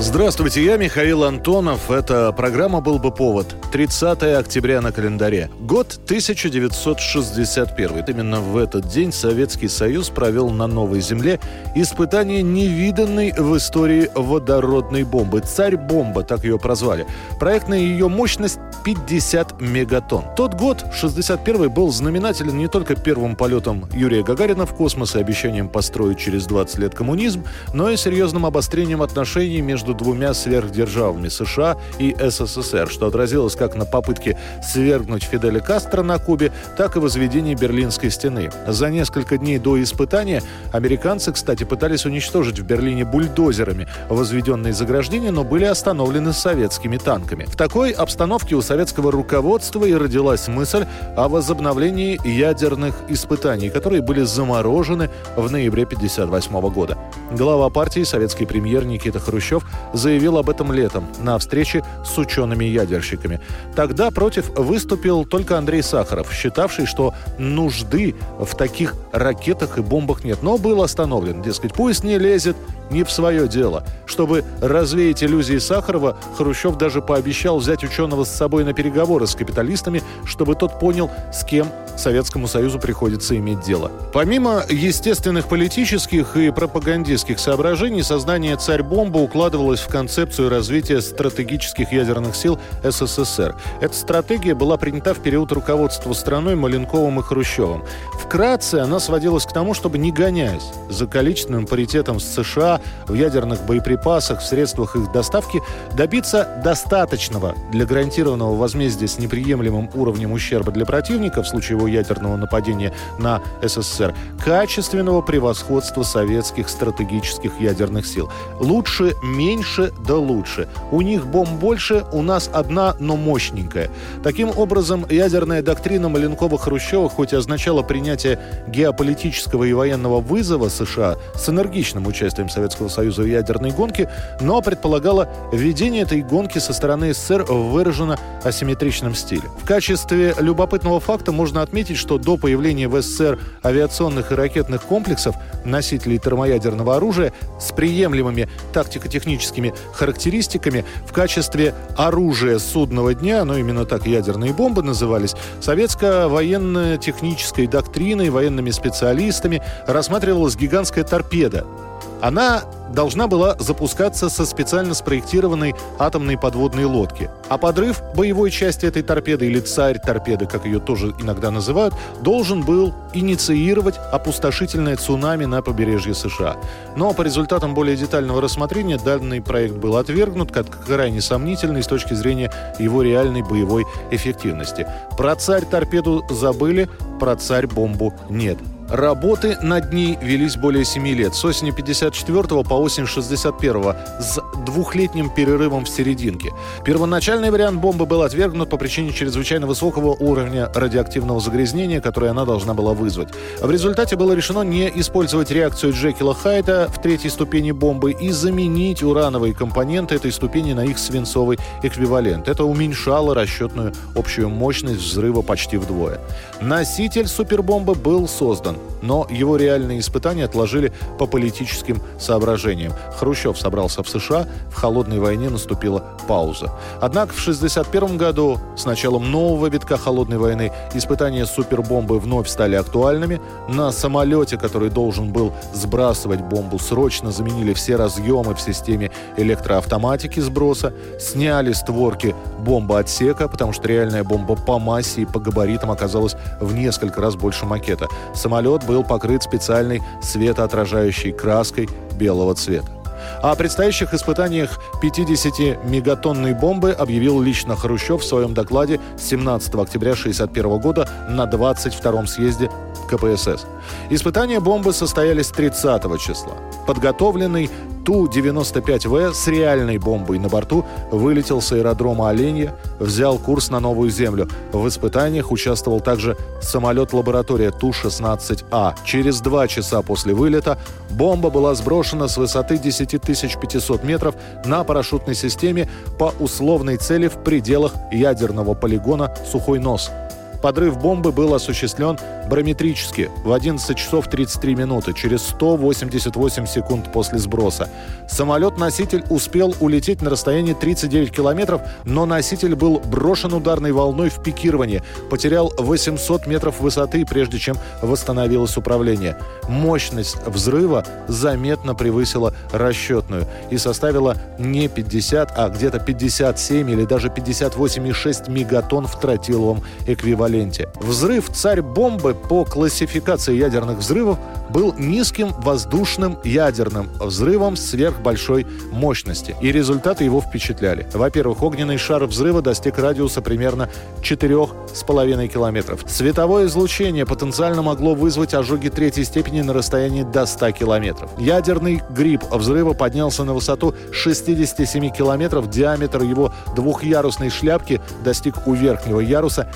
Здравствуйте, я Михаил Антонов. Это программа «Был бы повод». 30 октября на календаре. Год 1961. Именно в этот день Советский Союз провел на Новой Земле испытание невиданной в истории водородной бомбы. «Царь-бомба», так ее прозвали. Проектная ее мощность 50 мегатонн. Тот год, 61 был знаменателен не только первым полетом Юрия Гагарина в космос и обещанием построить через 20 лет коммунизм, но и серьезным обострением отношений между между двумя сверхдержавами США и СССР, что отразилось как на попытке свергнуть Фиделя Кастро на Кубе, так и возведении Берлинской стены. За несколько дней до испытания американцы, кстати, пытались уничтожить в Берлине бульдозерами возведенные заграждения, но были остановлены советскими танками. В такой обстановке у советского руководства и родилась мысль о возобновлении ядерных испытаний, которые были заморожены в ноябре 1958 года. Глава партии, советский премьер Никита Хрущев заявил об этом летом на встрече с учеными-ядерщиками. Тогда против выступил только Андрей Сахаров, считавший, что нужды в таких ракетах и бомбах нет. Но был остановлен. Дескать, пусть не лезет не в свое дело. Чтобы развеять иллюзии Сахарова, Хрущев даже пообещал взять ученого с собой на переговоры с капиталистами, чтобы тот понял, с кем Советскому Союзу приходится иметь дело. Помимо естественных политических и пропагандистских соображений, создание царь-бомбы укладывалось в концепцию развития стратегических ядерных сил СССР. Эта стратегия была принята в период руководства страной Маленковым и Хрущевым. Вкратце она сводилась к тому, чтобы не гоняясь за количественным паритетом с США, в ядерных боеприпасах, в средствах их доставки, добиться достаточного для гарантированного возмездия с неприемлемым уровнем ущерба для противника в случае его ядерного нападения на СССР, качественного превосходства советских стратегических ядерных сил. Лучше, меньше, да лучше. У них бомб больше, у нас одна, но мощненькая. Таким образом, ядерная доктрина Маленкова-Хрущева хоть и означала принятие геополитического и военного вызова США с энергичным участием Советского Союза в ядерной гонке, но предполагала введение этой гонки со стороны СССР в выраженно асимметричном стиле. В качестве любопытного факта можно отметить, что до появления в СССР авиационных и ракетных комплексов носителей термоядерного оружия с приемлемыми тактико-техническими характеристиками в качестве оружия судного дня, но именно так ядерные бомбы назывались, советская военно-технической доктриной, военными специалистами рассматривалась гигантская торпеда, она должна была запускаться со специально спроектированной атомной подводной лодки. А подрыв боевой части этой торпеды, или царь торпеды, как ее тоже иногда называют, должен был инициировать опустошительное цунами на побережье США. Но по результатам более детального рассмотрения данный проект был отвергнут как крайне сомнительный с точки зрения его реальной боевой эффективности. Про царь торпеду забыли, про царь бомбу нет. Работы над ней велись более 7 лет, с осени 54 по осень 61 с двухлетним перерывом в серединке. Первоначальный вариант бомбы был отвергнут по причине чрезвычайно высокого уровня радиоактивного загрязнения, которое она должна была вызвать. В результате было решено не использовать реакцию Джекила Хайта в третьей ступени бомбы и заменить урановые компоненты этой ступени на их свинцовый эквивалент. Это уменьшало расчетную общую мощность взрыва почти вдвое. Носитель супербомбы был создан но его реальные испытания отложили по политическим соображениям. Хрущев собрался в США, в холодной войне наступила пауза. Однако в 1961 году, с началом нового витка холодной войны, испытания супербомбы вновь стали актуальными. На самолете, который должен был сбрасывать бомбу, срочно заменили все разъемы в системе электроавтоматики сброса, сняли створки бомбоотсека, потому что реальная бомба по массе и по габаритам оказалась в несколько раз больше макета. Самолет самолет был покрыт специальной светоотражающей краской белого цвета. О предстоящих испытаниях 50-мегатонной бомбы объявил лично Хрущев в своем докладе 17 октября 1961 года на 22-м съезде КПСС. Испытания бомбы состоялись 30 числа. Подготовленный Ту-95В с реальной бомбой на борту вылетел с аэродрома Оленья, взял курс на Новую Землю. В испытаниях участвовал также самолет-лаборатория Ту-16А. Через два часа после вылета бомба была сброшена с высоты 10 500 метров на парашютной системе по условной цели в пределах ядерного полигона «Сухой нос». Подрыв бомбы был осуществлен барометрически в 11 часов 33 минуты, через 188 секунд после сброса. Самолет-носитель успел улететь на расстоянии 39 километров, но носитель был брошен ударной волной в пикирование, потерял 800 метров высоты, прежде чем восстановилось управление. Мощность взрыва заметно превысила расчетную и составила не 50, а где-то 57 или даже 58,6 мегатонн в тротиловом эквиваленте. Взрыв «Царь-бомбы» по классификации ядерных взрывов был низким воздушным ядерным взрывом сверхбольшой мощности. И результаты его впечатляли. Во-первых, огненный шар взрыва достиг радиуса примерно 4,5 километров. Световое излучение потенциально могло вызвать ожоги третьей степени на расстоянии до 100 километров. Ядерный гриб взрыва поднялся на высоту 67 километров. Диаметр его двухъярусной шляпки достиг у верхнего яруса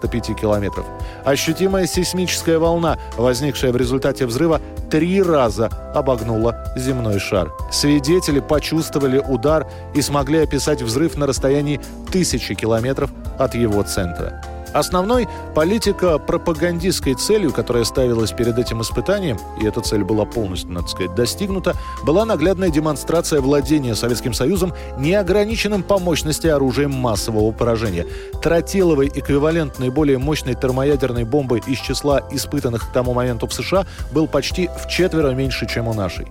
95 километров. Ощутимая сейсмическая волна, возникшая в результате взрыва, три раза обогнула земной шар. Свидетели почувствовали удар и смогли описать взрыв на расстоянии тысячи километров от его центра. Основной политико-пропагандистской целью, которая ставилась перед этим испытанием, и эта цель была полностью, надо сказать, достигнута, была наглядная демонстрация владения Советским Союзом неограниченным по мощности оружием массового поражения. Тротиловый эквивалент наиболее мощной термоядерной бомбы из числа испытанных к тому моменту в США был почти в четверо меньше, чем у нашей.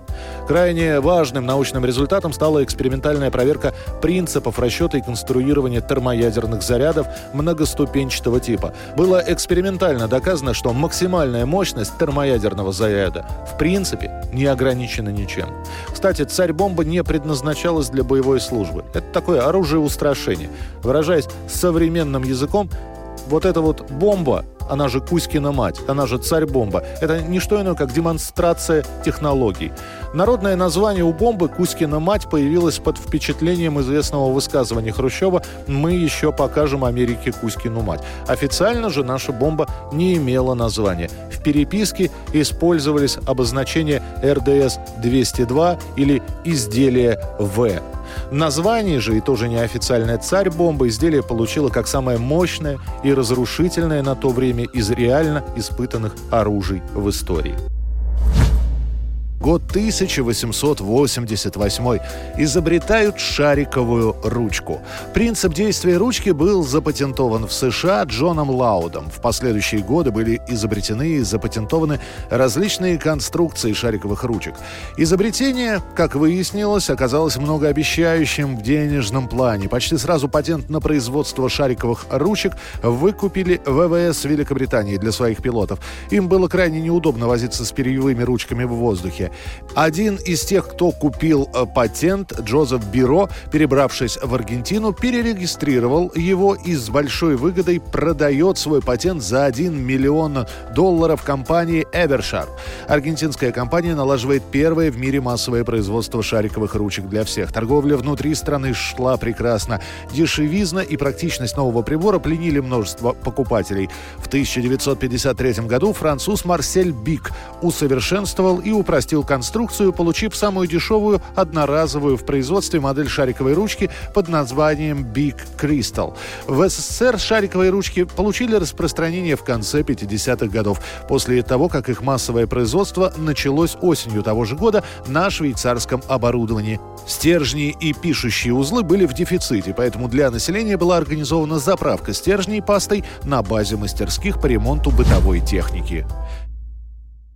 Крайне важным научным результатом стала экспериментальная проверка принципов расчета и конструирования термоядерных зарядов многоступенчатого этого типа. Было экспериментально доказано, что максимальная мощность термоядерного заряда в принципе не ограничена ничем. Кстати, царь-бомба не предназначалась для боевой службы. Это такое оружие устрашения. Выражаясь современным языком, вот эта вот бомба она же Кузькина мать, она же царь-бомба. Это не что иное, как демонстрация технологий. Народное название у бомбы «Кузькина мать» появилось под впечатлением известного высказывания Хрущева «Мы еще покажем Америке Кузькину мать». Официально же наша бомба не имела названия. В переписке использовались обозначения РДС-202 или «изделие В». Название же, и тоже неофициальная «Царь-бомба» изделие получило как самое мощное и разрушительное на то время из реально испытанных оружий в истории. Год 1888. Изобретают шариковую ручку. Принцип действия ручки был запатентован в США Джоном Лаудом. В последующие годы были изобретены и запатентованы различные конструкции шариковых ручек. Изобретение, как выяснилось, оказалось многообещающим в денежном плане. Почти сразу патент на производство шариковых ручек выкупили ВВС Великобритании для своих пилотов. Им было крайне неудобно возиться с перьевыми ручками в воздухе. Один из тех, кто купил э, патент, Джозеф Биро, перебравшись в Аргентину, перерегистрировал его и с большой выгодой продает свой патент за 1 миллион долларов компании Evershar. Аргентинская компания налаживает первое в мире массовое производство шариковых ручек для всех. Торговля внутри страны шла прекрасно. Дешевизна и практичность нового прибора пленили множество покупателей. В 1953 году француз Марсель Бик усовершенствовал и упростил изготовил конструкцию, получив самую дешевую одноразовую в производстве модель шариковой ручки под названием Big Crystal. В СССР шариковые ручки получили распространение в конце 50-х годов, после того, как их массовое производство началось осенью того же года на швейцарском оборудовании. Стержни и пишущие узлы были в дефиците, поэтому для населения была организована заправка стержней пастой на базе мастерских по ремонту бытовой техники.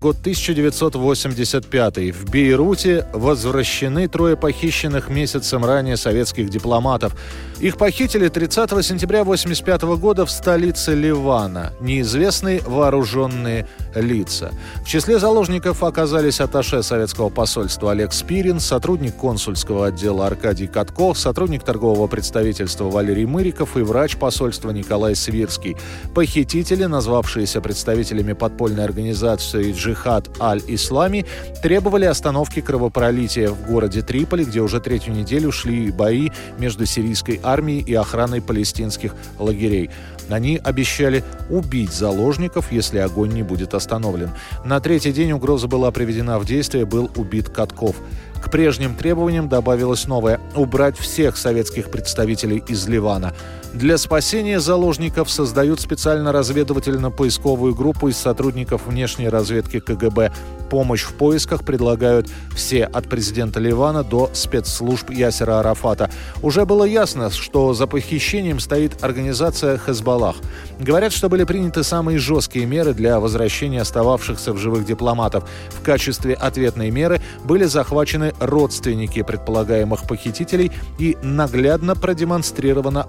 Год 1985. В Бейруте возвращены трое похищенных месяцем ранее советских дипломатов. Их похитили 30 сентября 1985 года в столице Ливана. Неизвестные вооруженные лица. В числе заложников оказались атташе советского посольства Олег Спирин, сотрудник консульского отдела Аркадий Катков, сотрудник торгового представительства Валерий Мыриков и врач посольства Николай Свирский. Похитители, назвавшиеся представителями подпольной организации «Джихад», Джихад Аль-Ислами требовали остановки кровопролития в городе Триполи, где уже третью неделю шли бои между сирийской армией и охраной палестинских лагерей. Они обещали убить заложников, если огонь не будет остановлен. На третий день угроза была приведена в действие, был убит Катков. К прежним требованиям добавилось новое – убрать всех советских представителей из Ливана. Для спасения заложников создают специально разведывательно-поисковую группу из сотрудников внешней разведки КГБ. Помощь в поисках предлагают все от президента Ливана до спецслужб Ясера Арафата. Уже было ясно, что за похищением стоит организация «Хезбаллах». Говорят, что были приняты самые жесткие меры для возвращения остававшихся в живых дипломатов. В качестве ответной меры были захвачены родственники предполагаемых похитителей и наглядно продемонстрирована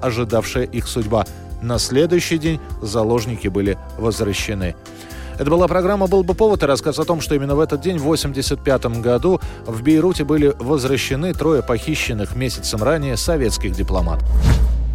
ожидавшая их судьба. На следующий день заложники были возвращены. Это была программа «Был бы повод» и рассказ о том, что именно в этот день, в 1985 году, в Бейруте были возвращены трое похищенных месяцем ранее советских дипломатов.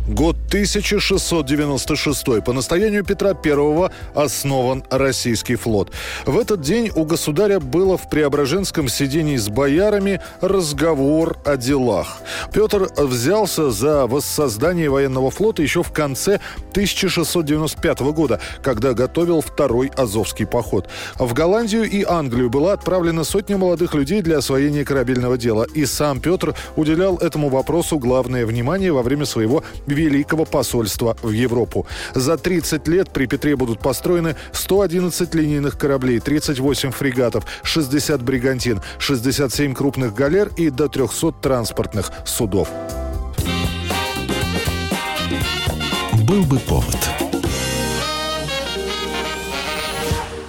Год 1696. По настоянию Петра I основан российский флот. В этот день у государя было в Преображенском сидении с боярами разговор о делах. Петр взялся за воссоздание военного флота еще в конце 1695 года, когда готовил второй Азовский поход. В Голландию и Англию была отправлена сотня молодых людей для освоения корабельного дела. И сам Петр уделял этому вопросу главное внимание во время своего Великого посольства в Европу. За 30 лет при Петре будут построены 111 линейных кораблей, 38 фрегатов, 60 бригантин, 67 крупных галер и до 300 транспортных судов. Был бы повод.